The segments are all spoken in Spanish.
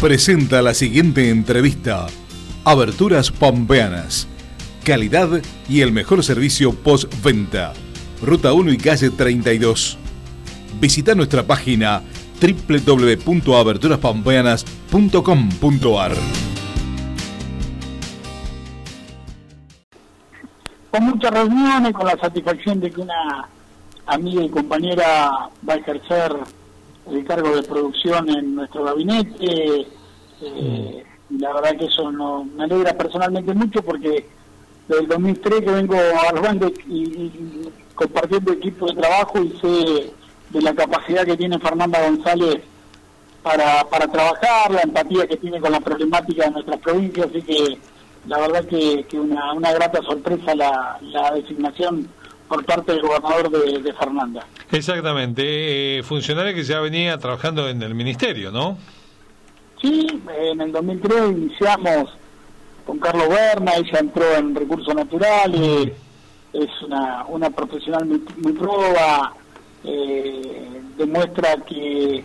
presenta la siguiente entrevista. Aberturas Pampeanas. Calidad y el mejor servicio postventa. Ruta 1 y calle 32. Visita nuestra página www.aberturaspampeanas.com.ar. Con muchas reuniones, con la satisfacción de que una amiga y compañera va a ejercer el cargo de producción en nuestro gabinete. Eh, y la verdad que eso no, me alegra personalmente mucho porque desde el 2003 que vengo armando y, y, compartiendo equipo de trabajo y sé de la capacidad que tiene Fernanda González para, para trabajar, la empatía que tiene con la problemática de nuestras provincias, así que la verdad que, que una, una grata sorpresa la, la designación por parte del gobernador de, Fernanda. Exactamente, eh, funcionario que ya venía trabajando en el ministerio, ¿no? Sí, en el 2003 iniciamos con Carlos Berna, ella entró en recursos naturales, es una, una profesional muy, muy proba, eh, demuestra que,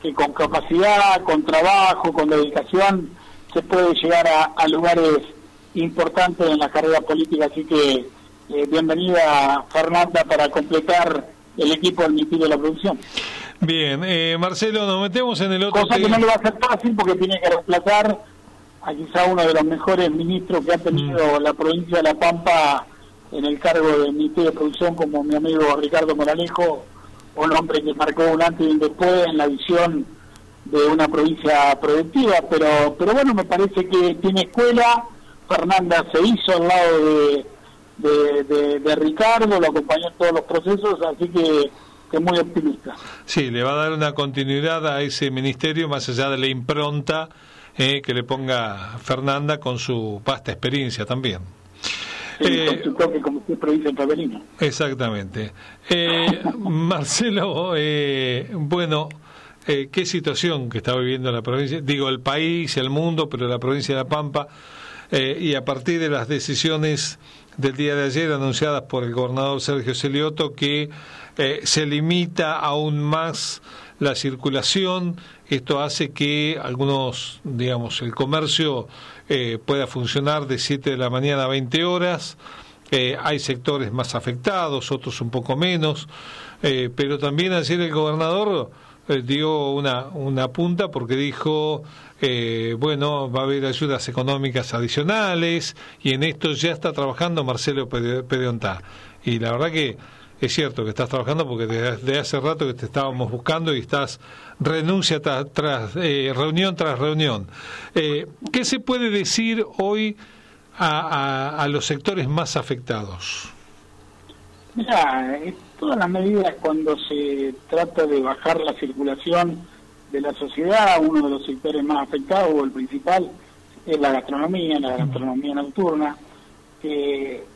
que con capacidad, con trabajo, con dedicación, se puede llegar a, a lugares importantes en la carrera política, así que eh, bienvenida Fernanda para completar el equipo del Ministerio de la Producción. Bien, eh, Marcelo, nos metemos en el otro Cosa que no le va a ser fácil porque tiene que reemplazar a quizá uno de los mejores ministros que ha tenido mm. la provincia de La Pampa en el cargo del Ministerio de Producción como mi amigo Ricardo Moralejo, un hombre que marcó un antes y un después en la visión de una provincia productiva, pero, pero bueno, me parece que tiene escuela, Fernanda se hizo al lado de de, de, Ricardo, lo acompañó en todos los procesos, así que, que muy optimista. Sí, le va a dar una continuidad a ese ministerio más allá de la impronta eh, que le ponga Fernanda con su vasta experiencia también. eh, como siempre dice Exactamente. Eh, Marcelo, eh, bueno, eh, qué situación que está viviendo la provincia, digo el país, el mundo, pero la provincia de La Pampa, y a partir de las decisiones del día de ayer anunciadas por el gobernador Sergio Celioto que eh, se limita aún más la circulación. Esto hace que algunos, digamos, el comercio eh, pueda funcionar de 7 de la mañana a 20 horas. Eh, hay sectores más afectados, otros un poco menos, pero también ayer el gobernador dio una, una punta porque dijo eh, bueno, va a haber ayudas económicas adicionales y en esto ya está trabajando Marcelo Pedeontá. Y la verdad que es cierto que estás trabajando porque desde, hace rato que te estábamos buscando y estás renuncia tras, eh, reunión tras reunión. Eh, ¿Qué se puede decir hoy a, a, los sectores más afectados? Mira, todas las medidas cuando se trata de bajar la circulación de la sociedad, uno de los sectores más afectados, o el principal, es la gastronomía, la gastronomía nocturna.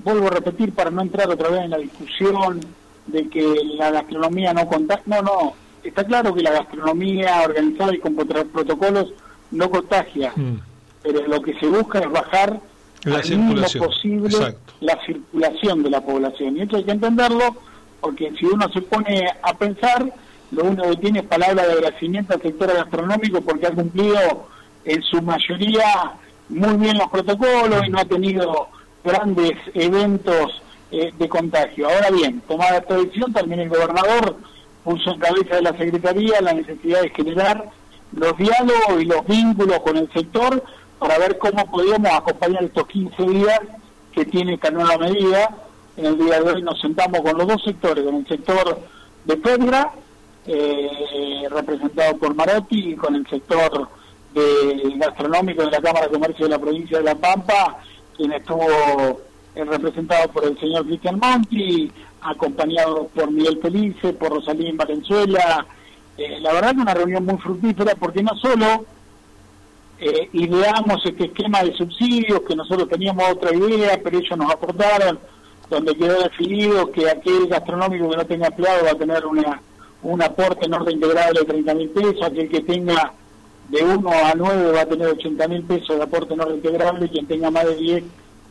vuelvo a repetir para no entrar otra vez en la discusión de que la gastronomía no contagia. No, no, está claro que la gastronomía organizada y con protocolos no contagia, mm. pero lo que se busca es bajar la al mínimo posible la circulación de la población. Y esto hay que entenderlo porque si uno se pone a pensar, lo único que tiene es palabra de agradecimiento al sector gastronómico porque ha cumplido en su mayoría muy bien los protocolos y no ha tenido grandes eventos eh, de contagio. Ahora bien, tomada esta decisión, también el gobernador puso en cabeza de la Secretaría la necesidad de generar los diálogos y los vínculos con el sector para ver cómo podíamos acompañar estos 15 días que tiene esta nueva medida. En el día de hoy nos sentamos con los dos sectores, con el sector de Pedra eh, representado por Marotti y con el sector de gastronómico de la Cámara de Comercio de la provincia de La Pampa, quien estuvo eh, representado por el señor Cristian Monti, acompañado por Miguel Felice, por Rosalín Valenzuela. Eh, la verdad que una reunión muy fructífera porque no solo ideamos este esquema de subsidios, que nosotros teníamos otra idea, pero ellos nos aportaron, donde quedó definido que aquel gastronómico que no tenga empleado va a tener una un aporte no reintegrable de 30 mil pesos, aquel que tenga de 1 a 9 va a tener 80 mil pesos de aporte no reintegrable, quien tenga más de 10,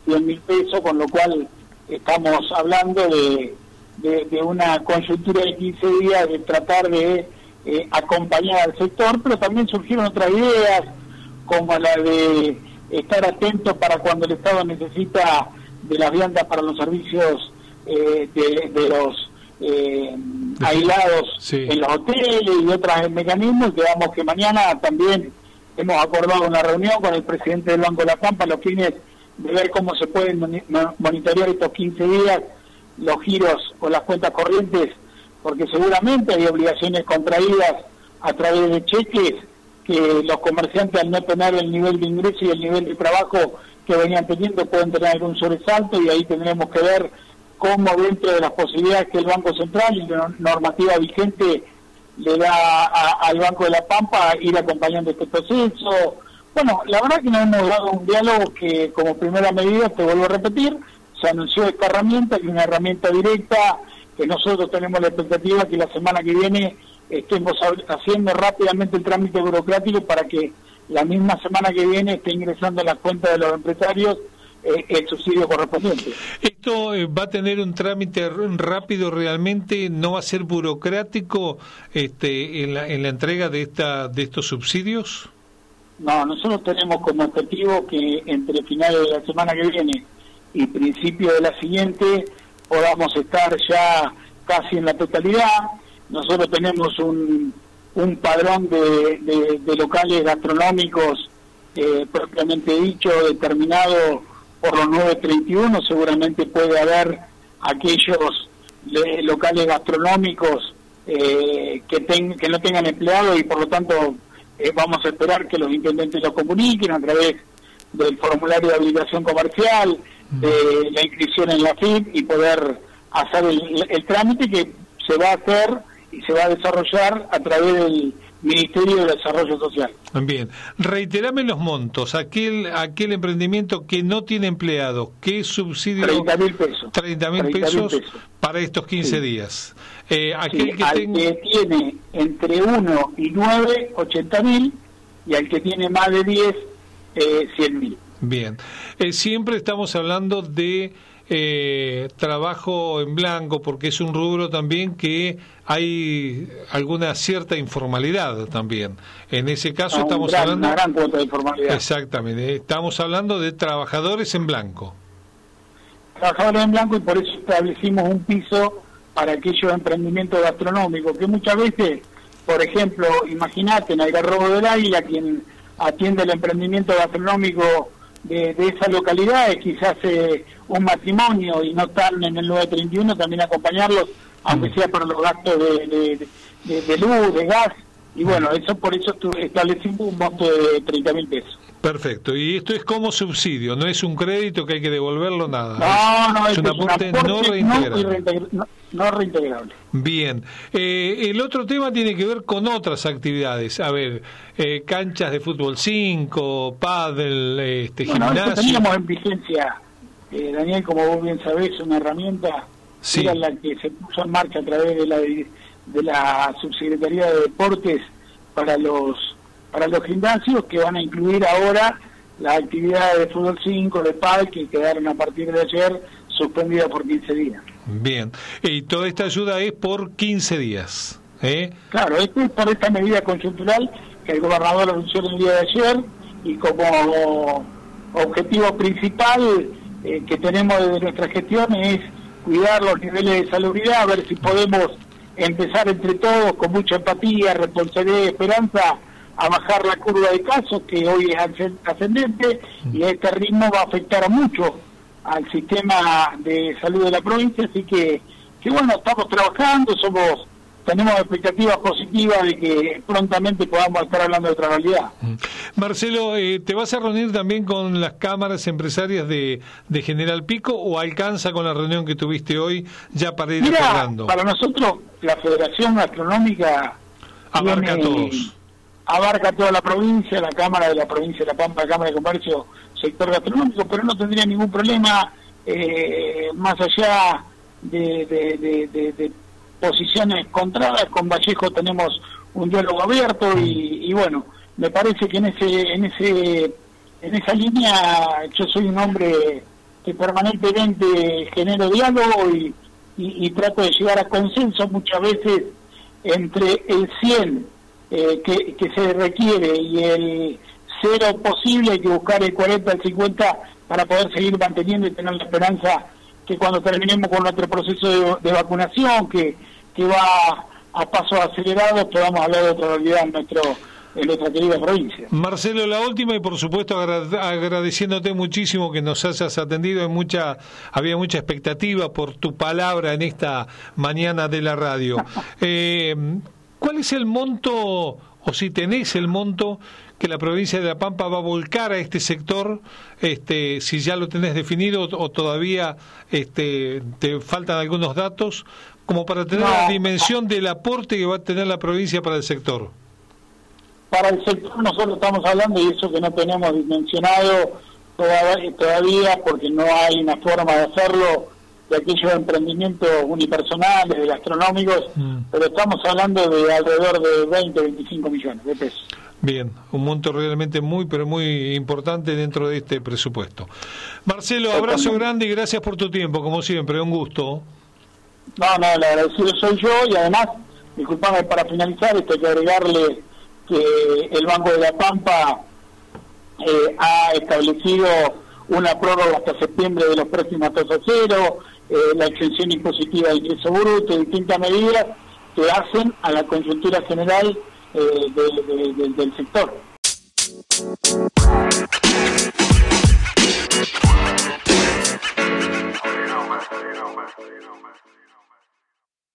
100 mil pesos, con lo cual estamos hablando de, de, una coyuntura de 15 días de tratar de eh, acompañar al sector, pero también surgieron otras ideas, como la de estar atento para cuando el Estado necesita de las viandas para los servicios eh, de, los eh, aislados en los hoteles y otros mecanismos, digamos que mañana también hemos acordado una reunión con el presidente del Banco de la Pampa los fines de ver cómo se pueden monitorear estos 15 días los giros o las cuentas corrientes, porque seguramente hay obligaciones contraídas a través de cheques que los comerciantes al no tener el nivel de ingreso y el nivel de trabajo que venían teniendo pueden tener un sobresalto y ahí tendremos que ver cómo dentro de las posibilidades que el Banco Central y la normativa vigente le da al Banco de la Pampa ir acompañando este proceso. Bueno, la verdad que nos hemos dado un diálogo que como primera medida, te vuelvo a repetir, se anunció esta herramienta, que es una herramienta directa, que nosotros tenemos la expectativa que la semana que viene estemos haciendo rápidamente el trámite burocrático para que la misma semana que viene esté ingresando a la cuenta de los empresarios eh, el subsidio correspondiente. ¿Esto eh, va a tener un trámite rápido realmente? ¿No va a ser burocrático este, en, la, en la entrega de, esta, de estos subsidios? No, nosotros tenemos como objetivo que entre finales de la semana que viene y principio de la siguiente podamos estar ya casi en la totalidad. Nosotros tenemos un, un padrón de, de, locales gastronómicos eh, propiamente dicho, determinado por los 931, seguramente puede haber aquellos locales gastronómicos eh, que, que no tengan empleados y por lo tanto eh, vamos a esperar que los intendentes lo comuniquen a través del formulario de habilitación comercial, de la inscripción en la FIP y poder hacer el, trámite que se va a hacer y se va a desarrollar a través del Ministerio de Desarrollo Social. Bien, reiterame los montos. Aquel aquel emprendimiento que no tiene empleados, ¿qué subsidio? 30 mil pesos. 30 mil pesos, para estos 15 días. Eh, aquel que, al que tiene entre 1 y 9, 80 mil, y al que tiene más de 10, eh, 100 mil. Bien, eh, siempre estamos hablando de eh, trabajo en blanco porque es un rubro también que hay alguna cierta informalidad también. En ese caso estamos hablando... Una gran cuota de informalidad. Exactamente, estamos hablando de trabajadores en blanco. Trabajadores en blanco y por eso establecimos un piso para aquellos emprendimientos gastronómicos que muchas veces, por ejemplo, imagínate en Robo del Águila, quien atiende el emprendimiento gastronómico de, esa localidad, es quizás eh, un matrimonio y no están en el 931, también acompañarlos, aunque mm. sea para los gastos de, de, luz, de gas, y bueno, eso por eso establecimos un monto de 30 mil pesos. Perfecto, y esto es como subsidio, no es un crédito que hay que devolverlo nada. No, no, es, un aporte, no, reintegrable. No, reintegrable. Bien, eh, el otro tema tiene que ver con otras actividades, a ver, eh, canchas de fútbol 5, pádel, este, bueno, gimnasio. teníamos en vigencia, eh, Daniel, como vos bien sabés, una herramienta sí. era la que se puso en marcha a través de la, de la Subsecretaría de Deportes para los para los gimnasios que van a incluir ahora las actividades de fútbol 5, de pádel que quedaron a partir de ayer suspendidas por 15 días. Bien, y toda esta ayuda es por 15 días. ¿eh? Claro, esto es por esta medida conjuntural que el gobernador anunció el día de ayer y como objetivo principal eh, que tenemos desde nuestra gestión es cuidar los niveles de salubridad, a ver si podemos empezar entre todos con mucha empatía, responsabilidad y esperanza a bajar la curva de casos, que hoy es ascendente, y este ritmo va a afectar mucho al sistema de salud de la provincia, así que, que bueno, estamos trabajando, somos tenemos expectativas positivas de que prontamente podamos estar hablando de otra realidad. Marcelo, eh, ¿te vas a reunir también con las cámaras empresarias de, de, General Pico o alcanza con la reunión que tuviste hoy ya para ir Mira, Para nosotros, la Federación Gastronómica abarca a todos abarca toda la provincia, la Cámara de la Provincia de La Pampa, Cámara de Comercio, sector gastronómico, pero no tendría ningún problema, eh, más allá de, posiciones contrarias, con Vallejo tenemos un diálogo abierto y, bueno, me parece que en ese, en ese, en esa línea yo soy un hombre que permanentemente genero diálogo y, y trato de llegar a consenso muchas veces entre el 100 eh, que, se requiere y el cero posible, hay que buscar el 40, el 50 para poder seguir manteniendo y tener la esperanza que cuando terminemos con nuestro proceso de, vacunación, que, que va a paso acelerado, podamos hablar de otra realidad en nuestro en nuestra querida provincia. Marcelo, la última y por supuesto agradeciéndote muchísimo que nos hayas atendido, en mucha, había mucha expectativa por tu palabra en esta mañana de la radio. Eh, ¿Cuál es el monto, o si tenés el monto, que la provincia de La Pampa va a volcar a este sector, este, si ya lo tenés definido o todavía este, te faltan algunos datos, como para tener la dimensión del aporte que va a tener la provincia para el sector? Para el sector nosotros estamos hablando, y eso que no tenemos dimensionado todavía, porque no hay una forma de hacerlo, de aquellos emprendimientos unipersonales, de gastronómicos, mm. pero estamos hablando de alrededor de 20, 25 millones de pesos. Bien, un monto realmente muy, pero muy importante dentro de este presupuesto. Marcelo, abrazo grande y gracias por tu tiempo, como siempre, un gusto. No, no, el agradecido soy yo y además, disculpame para finalizar, esto hay que agregarle que el Banco de la Pampa eh, ha establecido una prórroga hasta septiembre de los próximos tasas cero, eh, la exención impositiva de ingreso bruto, distintas medidas que hacen a la coyuntura general eh, del sector.